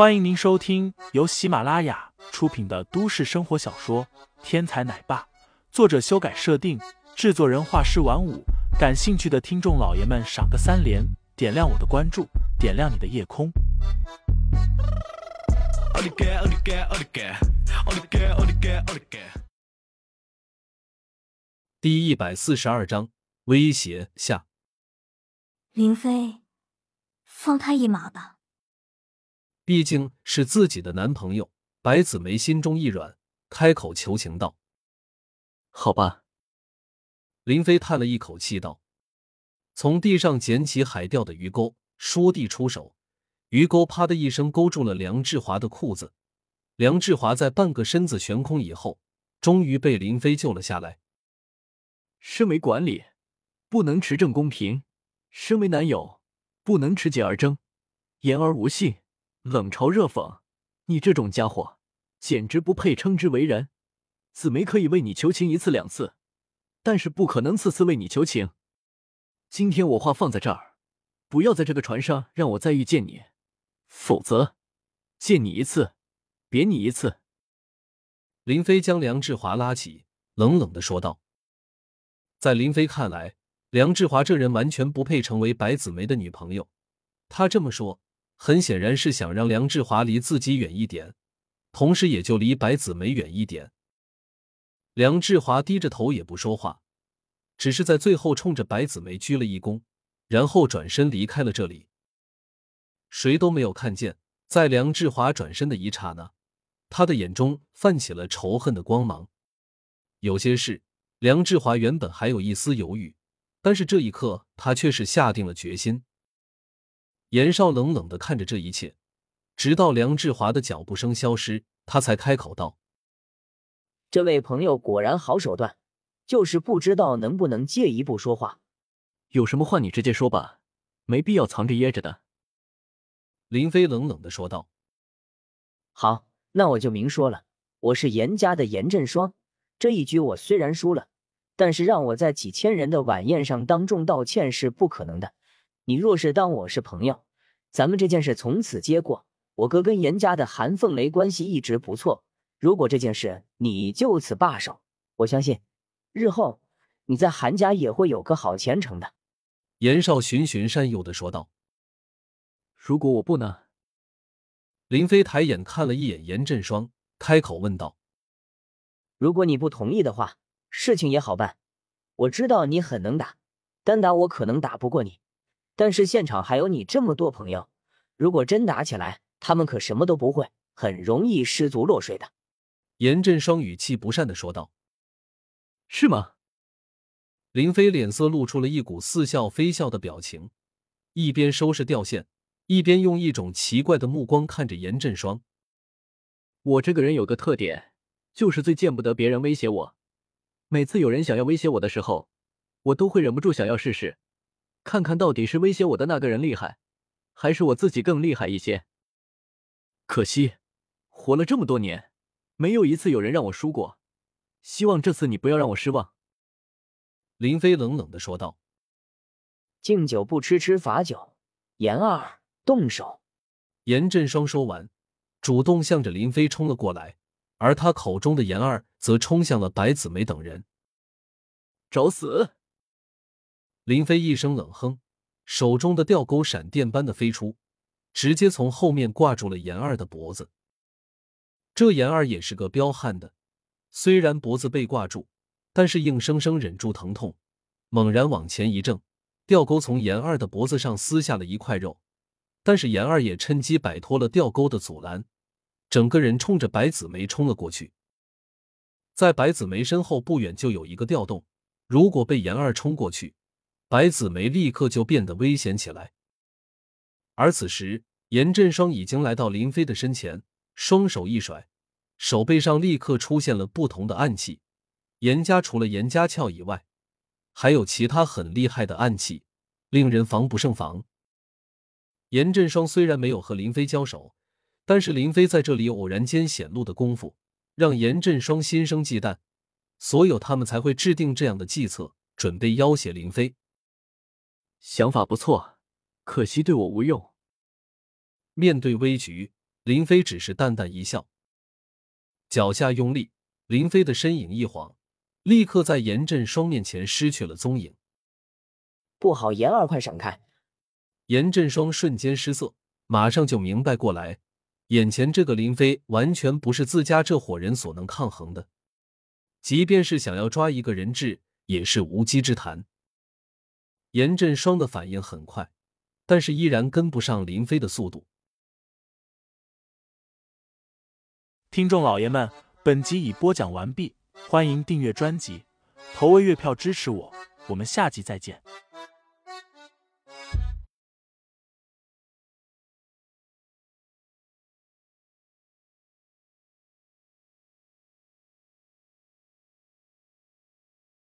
欢迎您收听由喜马拉雅出品的都市生活小说《天才奶爸》，作者修改设定，制作人画师晚舞。感兴趣的听众老爷们，赏个三连，点亮我的关注，点亮你的夜空。第一百四十二章威胁下，林飞，放他一马吧。毕竟是自己的男朋友，白子梅心中一软，开口求情道：“好吧。”林飞叹了一口气道：“从地上捡起海钓的鱼钩，说地出手，鱼钩啪的一声勾住了梁志华的裤子。梁志华在半个身子悬空以后，终于被林飞救了下来。身为管理，不能持正公平；身为男友，不能持节而争，言而无信。”冷嘲热讽，你这种家伙简直不配称之为人。紫梅可以为你求情一次两次，但是不可能次次为你求情。今天我话放在这儿，不要在这个船上让我再遇见你，否则见你一次，贬你一次。林飞将梁志华拉起，冷冷的说道：“在林飞看来，梁志华这人完全不配成为白子梅的女朋友。他这么说。”很显然是想让梁志华离自己远一点，同时也就离白子梅远一点。梁志华低着头也不说话，只是在最后冲着白子梅鞠了一躬，然后转身离开了这里。谁都没有看见，在梁志华转身的一刹那，他的眼中泛起了仇恨的光芒。有些事，梁志华原本还有一丝犹豫，但是这一刻，他却是下定了决心。严少冷冷的看着这一切，直到梁志华的脚步声消失，他才开口道：“这位朋友果然好手段，就是不知道能不能借一步说话。有什么话你直接说吧，没必要藏着掖着的。”林飞冷冷的说道。“好，那我就明说了，我是严家的严振双。这一局我虽然输了，但是让我在几千人的晚宴上当众道歉是不可能的。”你若是当我是朋友，咱们这件事从此接过。我哥跟严家的韩凤雷关系一直不错，如果这件事你就此罢手，我相信日后你在韩家也会有个好前程的。严少循循善诱的说道。如果我不呢？林飞抬眼看了一眼严振双，开口问道：“如果你不同意的话，事情也好办。我知道你很能打，单打我可能打不过你。”但是现场还有你这么多朋友，如果真打起来，他们可什么都不会，很容易失足落水的。严振双语气不善的说道：“是吗？”林飞脸色露出了一股似笑非笑的表情，一边收拾吊线，一边用一种奇怪的目光看着严振双。我这个人有个特点，就是最见不得别人威胁我。每次有人想要威胁我的时候，我都会忍不住想要试试。看看到底是威胁我的那个人厉害，还是我自己更厉害一些？可惜，活了这么多年，没有一次有人让我输过。希望这次你不要让我失望。”林飞冷冷的说道。“敬酒不吃吃罚酒，严二动手。”严振双说完，主动向着林飞冲了过来，而他口中的严二则冲向了白子梅等人。找死！林飞一声冷哼，手中的吊钩闪电般的飞出，直接从后面挂住了严二的脖子。这严二也是个彪悍的，虽然脖子被挂住，但是硬生生忍住疼痛，猛然往前一挣，吊钩从严二的脖子上撕下了一块肉。但是严二也趁机摆脱了吊钩的阻拦，整个人冲着白子梅冲了过去。在白子梅身后不远就有一个吊洞，如果被严二冲过去，白子梅立刻就变得危险起来，而此时严振双已经来到林飞的身前，双手一甩，手背上立刻出现了不同的暗器。严家除了严家鞘以外，还有其他很厉害的暗器，令人防不胜防。严振双虽然没有和林飞交手，但是林飞在这里偶然间显露的功夫，让严振双心生忌惮，所有他们才会制定这样的计策，准备要挟林飞。想法不错，可惜对我无用。面对危局，林飞只是淡淡一笑，脚下用力，林飞的身影一晃，立刻在严振双面前失去了踪影。不好，严二，快闪开！严振双瞬间失色，马上就明白过来，眼前这个林飞完全不是自家这伙人所能抗衡的，即便是想要抓一个人质，也是无稽之谈。严振双的反应很快，但是依然跟不上林飞的速度。听众老爷们，本集已播讲完毕，欢迎订阅专辑，投喂月票支持我，我们下集再见。